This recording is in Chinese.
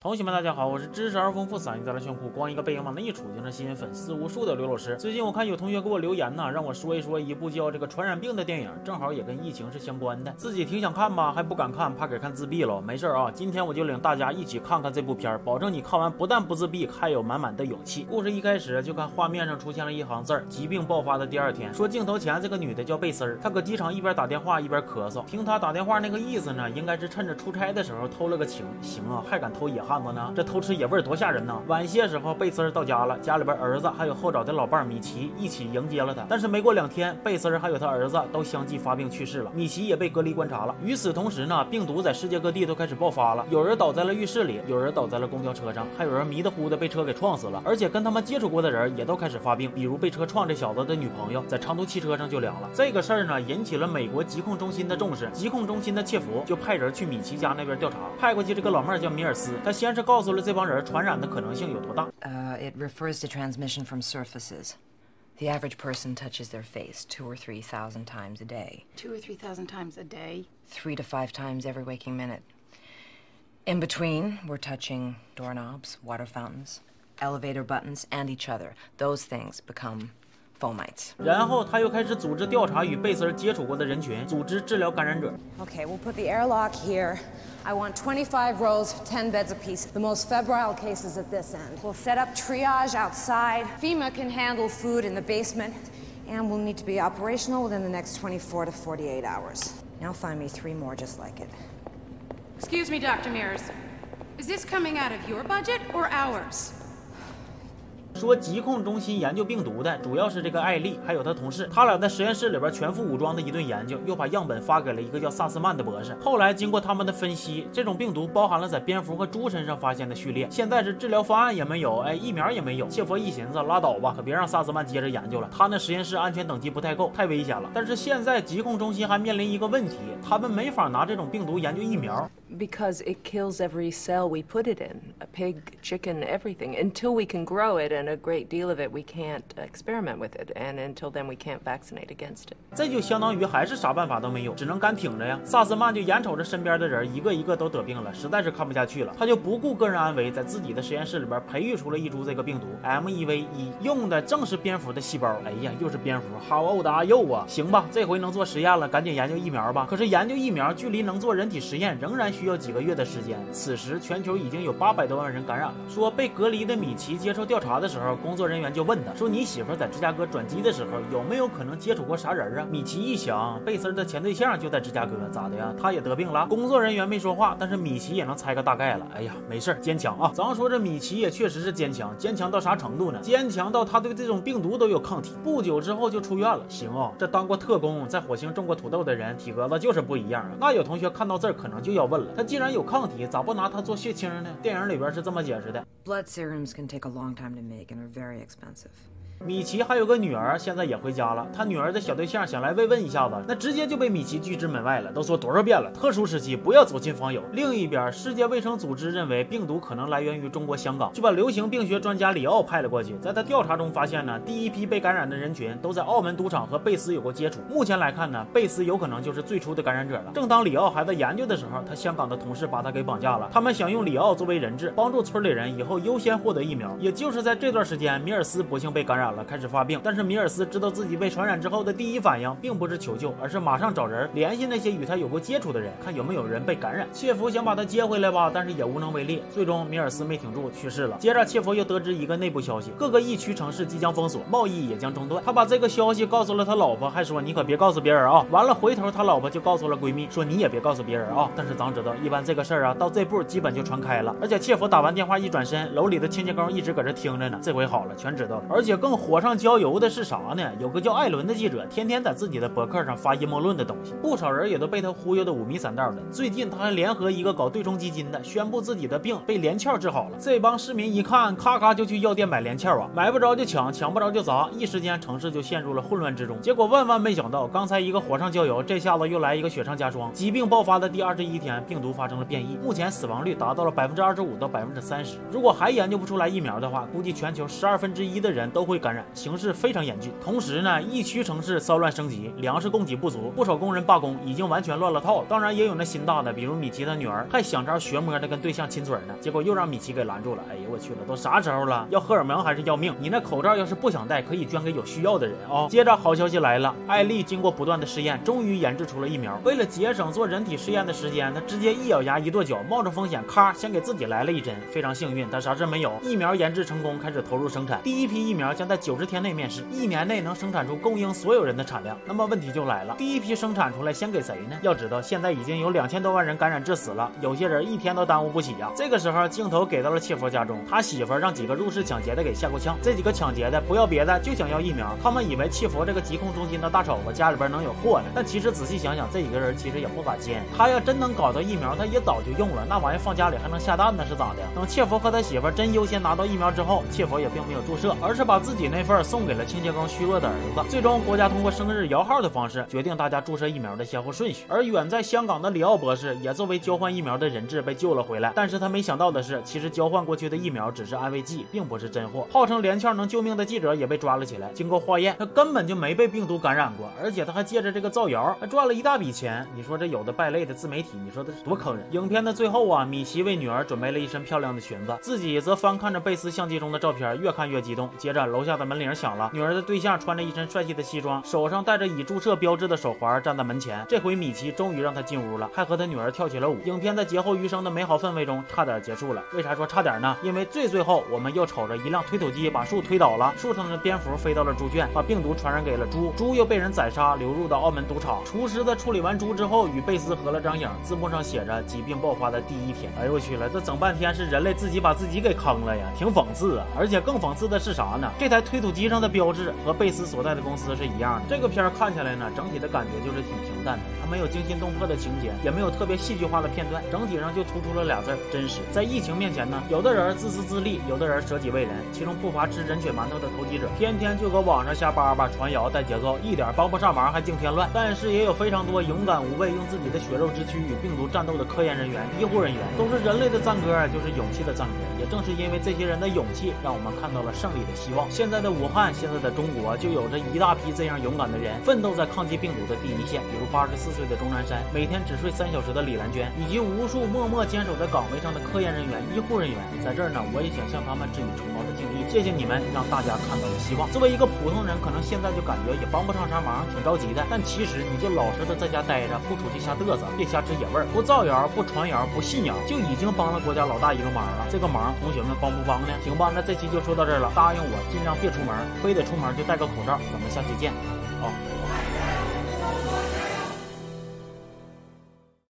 同学们，大家好，我是知识而丰富、嗓音再来炫酷、光一个背影往那一杵就能吸引粉丝无数的刘老师。最近我看有同学给我留言呢，让我说一说一部叫《这个传染病》的电影，正好也跟疫情是相关的。自己挺想看吧，还不敢看，怕给看自闭了。没事啊，今天我就领大家一起看看这部片儿，保证你看完不但不自闭，还有满满的勇气。故事一开始就看画面上出现了一行字儿：疾病爆发的第二天。说镜头前这个女的叫贝丝儿，她搁机场一边打电话一边咳嗽。听她打电话那个意思呢，应该是趁着出差的时候偷了个情。行啊，还敢偷野汉子呢？这偷。吃野味多吓人呐！晚些时候，贝斯到家了，家里边儿子还有后找的老伴米奇一起迎接了他。但是没过两天，贝斯还有他儿子都相继发病去世了，米奇也被隔离观察了。与此同时呢，病毒在世界各地都开始爆发了，有人倒在了浴室里，有人倒在了公交车上，还有人迷的糊的被车给撞死了。而且跟他们接触过的人也都开始发病，比如被车撞这小子的女朋友，在长途汽车上就凉了。这个事儿呢，引起了美国疾控中心的重视，疾控中心的切弗就派人去米奇家那边调查，派过去这个老妹儿叫米尔斯，他先是告诉了这帮人传染的可。可能性有多大？Uh, it refers to transmission from surfaces. The average person touches their face two or three thousand times a day. Two or three thousand times a day? Three to five times every waking minute. In between, we're touching doorknobs, water fountains, elevator buttons, and each other. Those things become fomites. 然后他又开始组织调查与贝斯儿接触过的人群，组织治疗感染者。Okay, we'll put the airlock here. I want 25 rows, 10 beds apiece. The most febrile cases at this end. We'll set up triage outside. FEMA can handle food in the basement. And we'll need to be operational within the next 24 to 48 hours. Now find me three more just like it. Excuse me, Dr. Mears. Is this coming out of your budget or ours? 说疾控中心研究病毒的主要是这个艾丽，还有他同事，他俩在实验室里边全副武装的一顿研究，又把样本发给了一个叫萨斯曼的博士。后来经过他们的分析，这种病毒包含了在蝙蝠和猪身上发现的序列。现在是治疗方案也没有，哎，疫苗也没有。切佛一寻思，拉倒吧，可别让萨斯曼接着研究了，他那实验室安全等级不太够，太危险了。但是现在疾控中心还面临一个问题，他们没法拿这种病毒研究疫苗。because it kills every cell we put it in a pig, chicken, everything. Until we can grow it, and a great deal of it, we can't experiment with it. And until then, we can't vaccinate against it. 这就相当于还是啥办法都没有，只能干挺着呀。萨斯曼就眼瞅着身边的人一个一个都得病了，实在是看不下去了，他就不顾个人安危，在自己的实验室里边培育出了一株这个病毒 MEV 一，用的正是蝙蝠的细胞。哎呀，又是蝙蝠，How old are you 啊？行吧，这回能做实验了，赶紧研究疫苗吧。可是研究疫苗，距离能做人体实验仍然需要几个月的时间。此时，全球已经有八百多万人感染了。说被隔离的米奇接受调查的时候，时候工作人员就问他说：“你媳妇在芝加哥转机的时候，有没有可能接触过啥人啊？”米奇一想，贝丝的前对象就在芝加哥，咋的呀？他也得病了？工作人员没说话，但是米奇也能猜个大概了。哎呀，没事坚强啊！咱说这米奇也确实是坚强，坚强到啥程度呢？坚强到他对这种病毒都有抗体。不久之后就出院了。行哦，这当过特工，在火星种过土豆的人，体格子就是不一样啊。那有同学看到这儿，可能就要问了：他既然有抗体，咋不拿它做血清呢？电影里边是这么解释的：Blood serums can take a long time to make and are very expensive. 米奇还有个女儿，现在也回家了。他女儿的小对象想来慰问一下子，那直接就被米奇拒之门外了。都说多少遍了，特殊时期不要走亲访友。另一边，世界卫生组织认为病毒可能来源于中国香港，就把流行病学专家里奥派了过去。在他调查中发现呢，第一批被感染的人群都在澳门赌场和贝斯有过接触。目前来看呢，贝斯有可能就是最初的感染者了。正当里奥还在研究的时候，他香港的同事把他给绑架了。他们想用里奥作为人质，帮助村里人以后优先获得疫苗。也就是在这段时间，米尔斯不幸被感染染了，开始发病。但是米尔斯知道自己被传染之后的第一反应，并不是求救，而是马上找人联系那些与他有过接触的人，看有没有人被感染。切弗想把他接回来吧，但是也无能为力。最终米尔斯没挺住，去世了。接着切弗又得知一个内部消息，各个疫区城市即将封锁，贸易也将中断。他把这个消息告诉了他老婆，还说你可别告诉别人啊。完了，回头他老婆就告诉了闺蜜，说你也别告诉别人啊。但是咱知道，一般这个事儿啊，到这步基本就传开了。而且切弗打完电话一转身，楼里的清洁工一直搁这听着呢。这回好了，全知道了。而且更火上浇油的是啥呢？有个叫艾伦的记者，天天在自己的博客上发阴谋论的东西，不少人也都被他忽悠的五迷三道的。最近他还联合一个搞对冲基金的，宣布自己的病被连翘治好了。这帮市民一看，咔咔就去药店买连翘啊，买不着就抢，抢不着就砸，一时间城市就陷入了混乱之中。结果万万没想到，刚才一个火上浇油，这下子又来一个雪上加霜。疾病爆发的第二十一天，病毒发生了变异，目前死亡率达到了百分之二十五到百分之三十。如果还研究不出来疫苗的话，估计全球十二分之一的人都会感。感染，形势非常严峻。同时呢，疫区城市骚乱升级，粮食供给不足，不少工人罢工，已经完全乱了套。当然，也有那心大的，比如米奇的女儿，还想招学摸的跟对象亲嘴呢，结果又让米奇给拦住了。哎呀，我去了，都啥时候了？要荷尔蒙还是要命？你那口罩要是不想戴，可以捐给有需要的人啊。接着好消息来了，艾丽经过不断的试验，终于研制出了疫苗。为了节省做人体试验的时间，她直接一咬牙一跺脚，冒着风险，咔，先给自己来了一针。非常幸运，她啥事没有。疫苗研制成功，开始投入生产。第一批疫苗将在九十天内面世，一年内能生产出供应所有人的产量。那么问题就来了，第一批生产出来先给谁呢？要知道现在已经有两千多万人感染致死了，有些人一天都耽误不起呀。这个时候镜头给到了切佛家中，他媳妇让几个入室抢劫的给吓够呛。这几个抢劫的不要别的，就想要疫苗。他们以为切佛这个疾控中心的大丑子家里边能有货呢，但其实仔细想想，这几个人其实也不咋尖。他要真能搞到疫苗，他也早就用了。那玩意放家里还能下蛋呢，是咋的？等切佛和他媳妇真优先拿到疫苗之后，切佛也并没有注射，而是把自己那份送给了清洁工虚弱的儿子。最终，国家通过生日摇号的方式决定大家注射疫苗的先后顺序。而远在香港的里奥博士也作为交换疫苗的人质被救了回来。但是他没想到的是，其实交换过去的疫苗只是安慰剂，并不是真货。号称连翘能救命的记者也被抓了起来。经过化验，他根本就没被病毒感染过，而且他还借着这个造谣还赚了一大笔钱。你说这有的败类的自媒体，你说这是多坑人？影片的最后啊，米奇为女儿准备了一身漂亮的裙子，自己则翻看着贝斯相机中的照片，越看越激动。接着楼下的门铃响了，女儿的对象穿着一身帅气的西装，手上戴着已注射标志的手环，站在门前。这回米奇终于让他进屋了，还和他女儿跳起了舞。影片在劫后余生的美好氛围中差点结束了。为啥说差点呢？因为最最后我们又瞅着一辆推土机把树推倒了，树上的蝙蝠飞到了猪圈，把病毒传染给了猪，猪又被人宰杀，流入到澳门赌场。厨师在处理完猪之后，与贝斯合了张影，字幕上写着疾病爆发的第一天。哎呦我去了，这整半天是人类自己把自己给坑了呀，挺讽刺啊！而且更讽刺的是啥呢？这台在推土机上的标志和贝斯所在的公司是一样的。这个片儿看起来呢，整体的感觉就是挺平淡的，它没有惊心动魄的情节，也没有特别戏剧化的片段，整体上就突出了俩字儿：真实。在疫情面前呢，有的人自私自利，有的人舍己为人，其中不乏吃人血馒头的投机者，天天就搁网上瞎叭叭传谣带节奏，一点帮不上忙还净添乱。但是也有非常多勇敢无畏，用自己的血肉之躯与病毒战斗的科研人员、医护人员，都是人类的赞歌，就是勇气的赞歌。也正是因为这些人的勇气，让我们看到了胜利的希望。现现在的武汉，现在的中国，就有着一大批这样勇敢的人，奋斗在抗击病毒的第一线。比如八十四岁的钟南山，每天只睡三小时的李兰娟，以及无数默默坚守在岗位上的科研人员、医护人员。在这儿呢，我也想向他们致以崇高的敬意。谢谢你们，让大家看到了希望。作为一个普通人，可能现在就感觉也帮不上啥忙，挺着急的。但其实你就老实的在家待着，不出去瞎嘚瑟，别瞎吃野味儿，不造谣，不传谣，不信谣，就已经帮了国家老大一个忙了。这个忙，同学们帮不帮呢？行吧，那这期就说到这儿了。答应我，尽量别出门，非得出门就戴个口罩。咱们下期见，啊。